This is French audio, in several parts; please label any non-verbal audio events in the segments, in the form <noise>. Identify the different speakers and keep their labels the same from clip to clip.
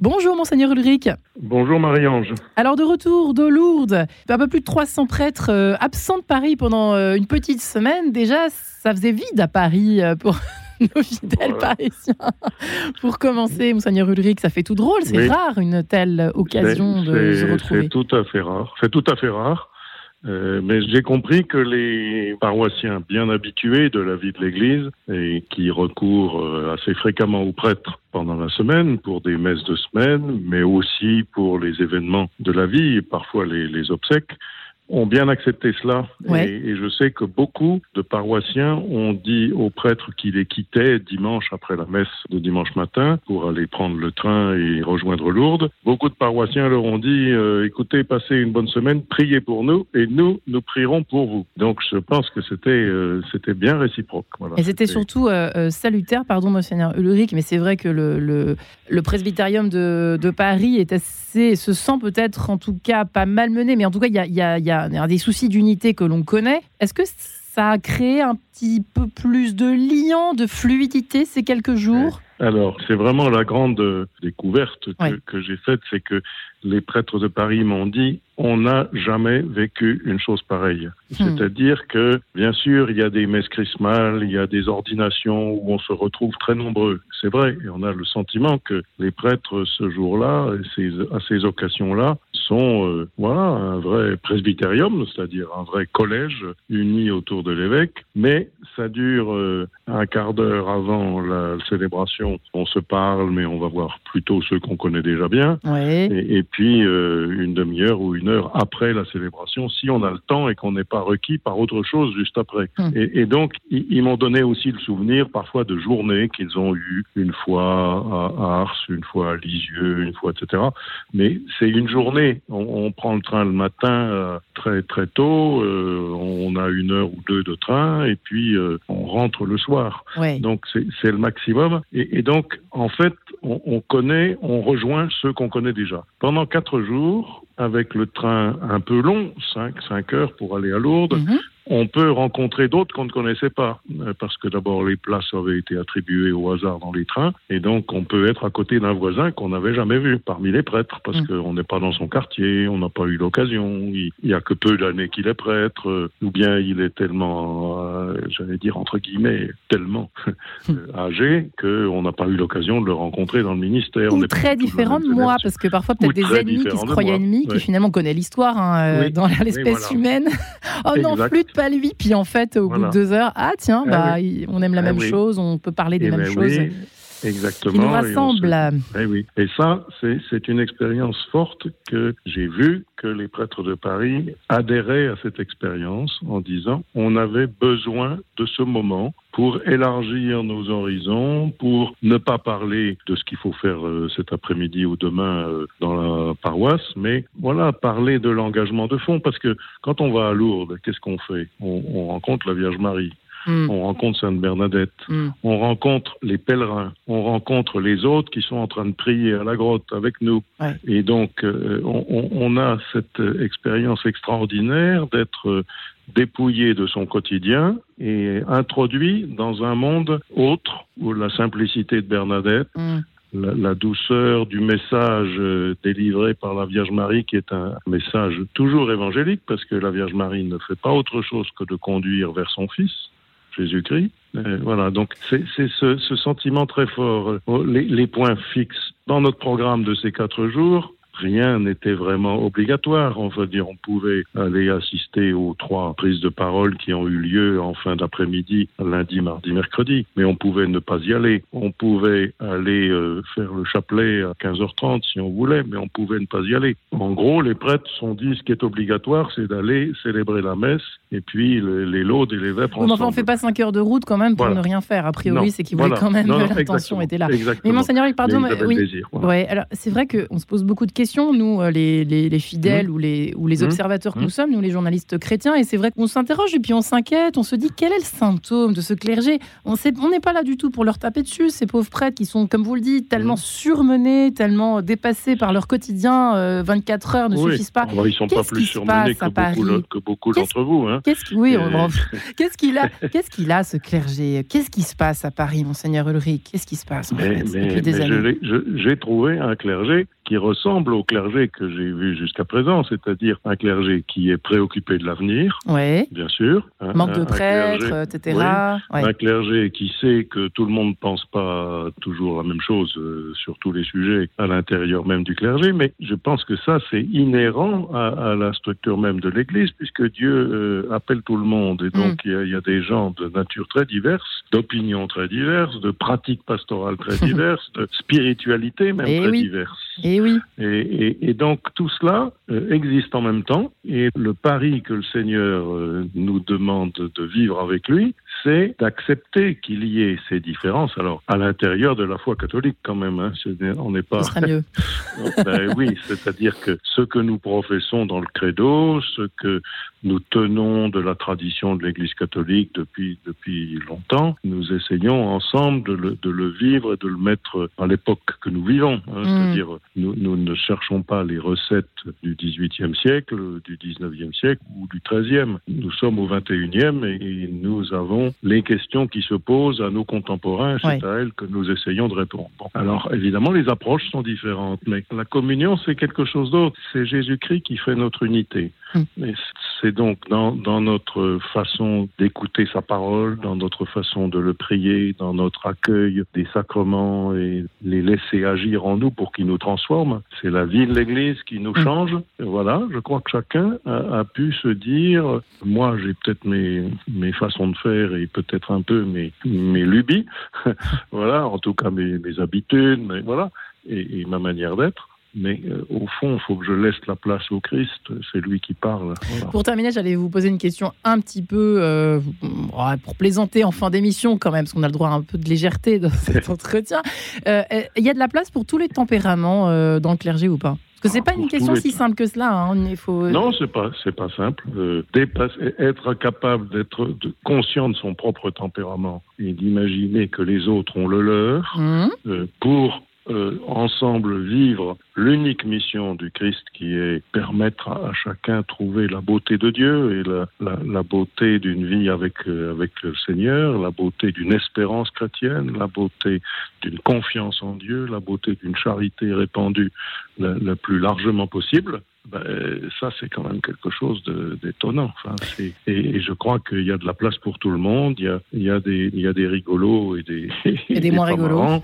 Speaker 1: Bonjour Monseigneur Ulrich.
Speaker 2: Bonjour Marie-Ange.
Speaker 1: Alors de retour de Lourdes, un peu plus de 300 prêtres euh, absents de Paris pendant euh, une petite semaine. Déjà, ça faisait vide à Paris euh, pour <laughs> nos fidèles parisiens. Pour commencer, Monseigneur Ulrich, ça fait tout drôle, c'est rare une telle occasion de se retrouver.
Speaker 2: C'est tout à fait rare. C'est tout à fait rare. Euh, mais j'ai compris que les paroissiens bien habitués de la vie de l'Église et qui recourent euh, assez fréquemment aux prêtres pendant la semaine pour des messes de semaine, mais aussi pour les événements de la vie et parfois les, les obsèques, ont bien accepté cela. Et, je sais que beaucoup de paroissiens ont dit aux prêtres qui les quittaient dimanche après la messe de dimanche matin pour aller prendre le train et rejoindre Lourdes. Beaucoup de paroissiens leur ont dit euh, écoutez, passez une bonne semaine, priez pour nous et nous, nous prierons pour vous. Donc je pense que c'était euh, c'était bien réciproque.
Speaker 1: Voilà. Et c'était surtout euh, salutaire, pardon, Monseigneur Ulrich, mais c'est vrai que le, le, le presbytérium de, de, Paris est assez, se sent peut-être en tout cas pas malmené, mais en tout cas il y a, y a, y a des soucis d'unité que l'on connaît. Est-ce que ça a créé un petit peu plus de liant, de fluidité ces quelques jours?
Speaker 2: Alors, c'est vraiment la grande découverte que j'ai faite, c'est que les prêtres de Paris m'ont dit on n'a jamais vécu une chose pareille. Hmm. C'est-à-dire que, bien sûr, il y a des messes chrismales, il y a des ordinations où on se retrouve très nombreux. C'est vrai, et on a le sentiment que les prêtres, ce jour-là, à ces occasions-là, sont euh, voilà, un vrai presbytérium, c'est-à-dire un vrai collège uni autour de l'évêque, mais ça dure euh, un quart d'heure avant la célébration. On se parle, mais on va voir plutôt ceux qu'on connaît déjà bien. Et, puis euh, une demi-heure ou une après la célébration, si on a le temps et qu'on n'est pas requis par autre chose juste après. Hum. Et, donc, ils, m'ont donné aussi le souvenir parfois de journées qu'ils ont eues, une fois à Ars, une fois à Lisieux, une fois, etc. Mais c'est une journée. On, prend le train le matin euh, très très tôt, euh, on a une heure ou deux de train, et puis euh, on rentre le soir. Donc c'est le maximum. Et, donc, en fait, on, on connaît, on rejoint ceux qu'on connaît déjà. Pendant quatre jours, avec le train un peu long, 5, 5 heures pour aller à Lourdes, mhm on peut rencontrer d'autres qu'on ne connaissait pas, euh, parce que d'abord les places avaient été attribuées au hasard dans les trains, et donc on peut être à côté d'un voisin qu'on n'avait jamais vu parmi les prêtres, parce mm. qu'on n'est pas dans son quartier, on n'a pas eu l'occasion, il y a que peu d'années qu'il est prêtre, euh, ou bien il est tellement, j'allais dire entre guillemets, tellement mm. <laughs> âgé qu'on n'a pas eu l'occasion de le rencontrer dans le ministère.
Speaker 1: Ou très différent de moi, parce que parfois peut-être des ennemis qui se croyaient ennemis, qui finalement connaissent l'histoire hein, dans l'espèce humaine. <laughs> oh non, flûte pas lui. Puis en fait, au bout de deux heures, ah tiens, ah bah, on aime la ah même chose, on peut parler des eh mêmes ben choses.
Speaker 2: Exactement.
Speaker 1: Qui nous rassemble.
Speaker 2: Et, eh oui. et ça, c'est une expérience forte que j'ai vue que les prêtres de Paris adhéraient à cette expérience en disant on avait besoin de ce moment pour élargir nos horizons, pour ne pas parler de ce qu'il faut faire euh, cet après-midi ou demain euh, dans la paroisse, mais voilà, parler de l'engagement de fond, parce que quand on va à Lourdes, qu'est-ce qu'on fait? On, rencontre la Vierge Marie. Hmm. On rencontre Sainte Bernadette, hmm. on rencontre les pèlerins, on rencontre les autres qui sont en train de prier à la grotte avec nous. Et donc, euh, on, on, a cette expérience extraordinaire d'être dépouillé de son quotidien et introduit dans un monde autre où la simplicité de Bernadette, mm. la, douceur du message euh, délivré par la Vierge Marie, qui est un message toujours évangélique, parce que la Vierge Marie ne fait pas autre chose que de conduire vers son Fils, Jésus-Christ. Euh, voilà, donc c'est ce, sentiment très fort. Euh, les, les points fixes dans notre programme de ces quatre jours, rien n'était vraiment obligatoire. On va dire, on pouvait aller assister aux trois prises de parole qui ont eu lieu en fin d'après-midi, lundi, mardi, mercredi. Mais on pouvait ne pas y aller. On pouvait aller euh, faire le chapelet à 15h30 si on voulait, mais on pouvait ne pas y aller. En gros, les prêtres sont dit ce qui est obligatoire, c'est d'aller célébrer la messe et puis les laudes et les vêpres.
Speaker 1: Oui, mais enfin, on ne fait pas 5 heures de route quand même pour ne rien faire. A priori, c'est qu'ils voulaient quand même l'intention était là.
Speaker 2: Mais
Speaker 1: monseigneur, pardon, oui. Ouais, alors c'est vrai qu'on se pose beaucoup de questions nous, euh, les, les, fidèles mmh. ou les, ou les mmh. observateurs que nous sommes, nous les journalistes chrétiens, et c'est vrai qu'on s'interroge et puis on s'inquiète, on se dit quel est le symptôme de ce clergé? On n'est pas là du tout pour leur taper dessus, ces pauvres prêtres qui sont, comme vous le dites, tellement surmenés, tellement dépassés par leur quotidien, 24 heures ne suffisent pas.
Speaker 2: ils ne sont pas plus surmenés que beaucoup, d'entre vous. Hein.
Speaker 1: Qu'est-ce oui, <laughs> <laughs> qu'il a, qu'est-ce qu'il a ce clergé? Qu'est-ce qui se passe à Paris, monseigneur Ulrich? Qu'est-ce qui se passe depuis des années?
Speaker 2: J'ai trouvé un clergé qui ressemble au clergé que j'ai vu jusqu'à présent, c'est-à-dire un clergé qui est préoccupé de l'avenir, bien sûr.
Speaker 1: Manque de prêtres, etc.
Speaker 2: Un clergé qui sait que tout le monde ne pense pas toujours la même chose euh, sur tous les sujets à l'intérieur même du clergé, mais je pense que ça, c'est inhérent à, la structure même de l'Église, puisque Dieu euh, appelle tout le monde, et donc mm. il y, a des gens de nature très diverses, d'opinions très diverses, de pratiques pastorales très <laughs> diverses, de spiritualité même très diverses.
Speaker 1: Et oui.
Speaker 2: Et, donc tout cela euh, existe en même temps. Et le pari que le Seigneur euh, nous demande de vivre avec lui, c'est d'accepter qu'il y ait ces différences. Alors à l'intérieur de la foi catholique quand même. Hein, on n'est pas.
Speaker 1: Ce mieux. <laughs>
Speaker 2: ben, oui, c'est-à-dire que ce que nous professons dans le credo, ce que nous tenons de la tradition de l'Église catholique depuis depuis longtemps, nous essayons ensemble de le, de le vivre et de le mettre à l'époque que nous vivons. Hein, mm. C'est-à-dire nous, nous, ne cherchons pas les recettes du XVIIIe siècle, du XIXe siècle ou du XIIIe. Nous sommes au XXIe et nous avons les questions qui se posent à nos contemporains. C'est à elles que nous essayons de répondre. Alors évidemment, les approches sont différentes, mais la communion, c'est quelque chose d'autre. C'est Jésus-Christ qui fait notre unité. Mais c'est donc dans, dans, notre façon d'écouter sa parole, dans notre façon de le prier, dans notre accueil des sacrements et les laisser agir en nous pour qu'ils nous transforment. C'est la vie de l'Église qui nous change. Et voilà, je crois que chacun a, a pu se dire, moi j'ai peut-être mes, mes façons de faire et peut-être un peu mes, mes lubies, <laughs> voilà, en tout cas mes, mes habitudes, mais voilà, et, et ma manière d'être. Mais euh, au fond, il faut que je laisse la place au Christ. C'est lui qui parle.
Speaker 1: Pour terminer, j'allais vous poser une question un petit peu euh, pour plaisanter en fin d'émission quand même, parce qu'on a le droit à un peu de légèreté dans <laughs> cet entretien. Euh, il y a de la place pour tous les tempéraments dans le clergé ou pas? Parce que c'est ah, pas une question si simple que cela. Hein. Il faut...
Speaker 2: Non, c'est pas c'est pas simple. dépasser, être capable d'être conscient de son propre tempérament et d'imaginer que les autres ont le leur mmh. pour euh, ensemble vivre l'unique mission du Christ qui est permettre à, chacun trouver la beauté de Dieu et la, la, la beauté d'une vie avec, euh, avec le Seigneur, la beauté d'une espérance chrétienne, la beauté d'une confiance en Dieu, la beauté d'une charité répandue la plus largement possible. Ben, ça, c'est quand même quelque chose d'étonnant. Enfin, et, et, je crois qu'il y a de la place pour tout le monde. Il y a, il y a, des, il y a des rigolos et des, <laughs>
Speaker 1: et des, <laughs> moins rigolos.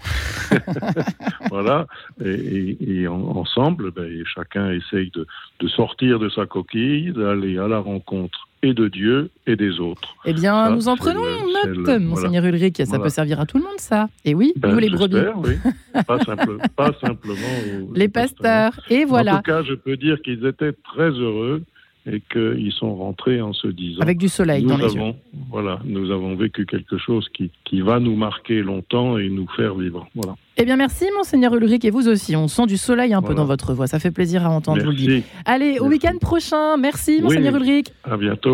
Speaker 1: <laughs>
Speaker 2: voilà. Et, ensemble, ben, chacun essaye de, de sortir de sa coquille, d'aller à la rencontre et de Dieu et des autres.
Speaker 1: Eh bien, nous en prenons note, Monseigneur Ulrich. Ça peut servir à tout le monde, ça. Et oui, ben, nous les brebis.
Speaker 2: Oui. <laughs> pas, pas, simplement.
Speaker 1: les pasteurs. Et voilà.
Speaker 2: En tout cas, je peux dire qu'ils étaient très heureux et qu'ils sont rentrés en se disant.
Speaker 1: Avec du soleil dans les
Speaker 2: avons,
Speaker 1: yeux.
Speaker 2: Voilà, nous avons vécu quelque chose qui, qui va nous marquer longtemps et nous faire vivre. Voilà.
Speaker 1: Eh bien, merci, Monseigneur Ulrich, et vous aussi. On sent du soleil un peu dans votre voix. Ça fait plaisir à entendre, vous le dire. Allez, au week-end prochain. Merci, Monseigneur Ulrich.
Speaker 2: À bientôt.